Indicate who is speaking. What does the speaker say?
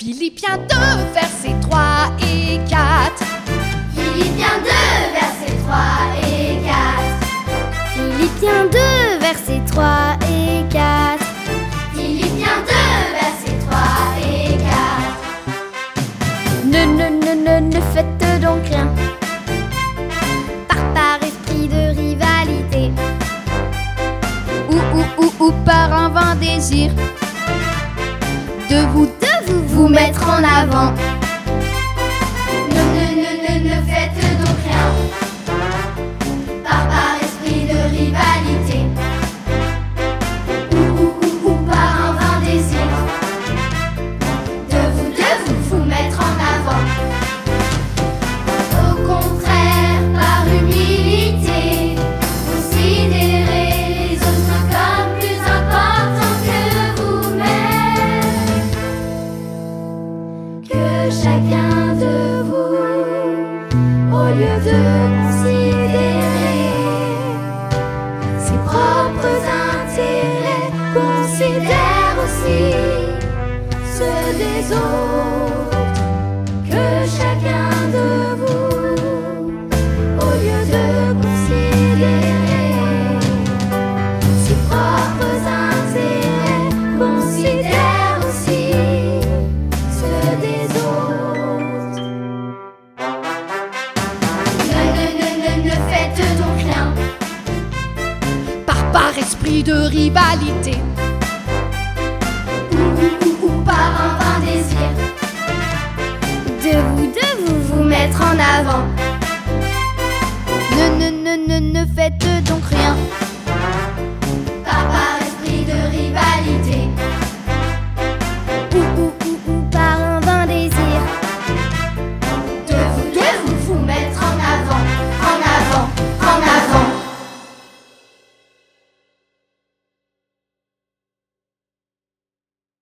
Speaker 1: Philippiens 2, versets 3 et 4.
Speaker 2: Philippiens 2, versets 3 et 4.
Speaker 3: Philippiens 2, versets 3 et 4.
Speaker 2: Philippiens 2, versets 3 et 4.
Speaker 3: Ne, ne, ne, ne, ne faites donc rien. Par, par esprit de rivalité.
Speaker 1: Ou, ou, ou, ou par un vain désir. De vous,
Speaker 3: De vous mettre en avant.
Speaker 2: Chacun de vous, au lieu de considérer ses propres intérêts, considère aussi ceux des autres.
Speaker 1: par esprit de rivalité.
Speaker 2: Ou, par un vain désir
Speaker 3: de vous deux vous vous
Speaker 2: mettre en avant. Ne, ne, ne, ne, ne faites donc rien.